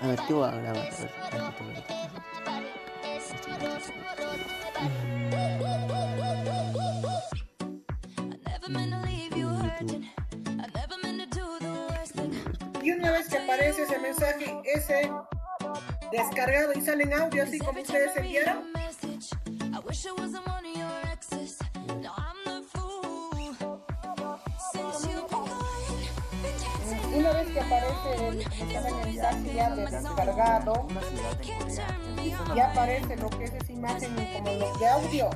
A ver, ¿qué voy a grabar? A. Y una vez que aparece ese mensaje, ese descargado y sale en audio así como ustedes enviaron, una vez que aparece el, el mensaje ya de descargado, ya aparece lo que es esa imagen como los de audio.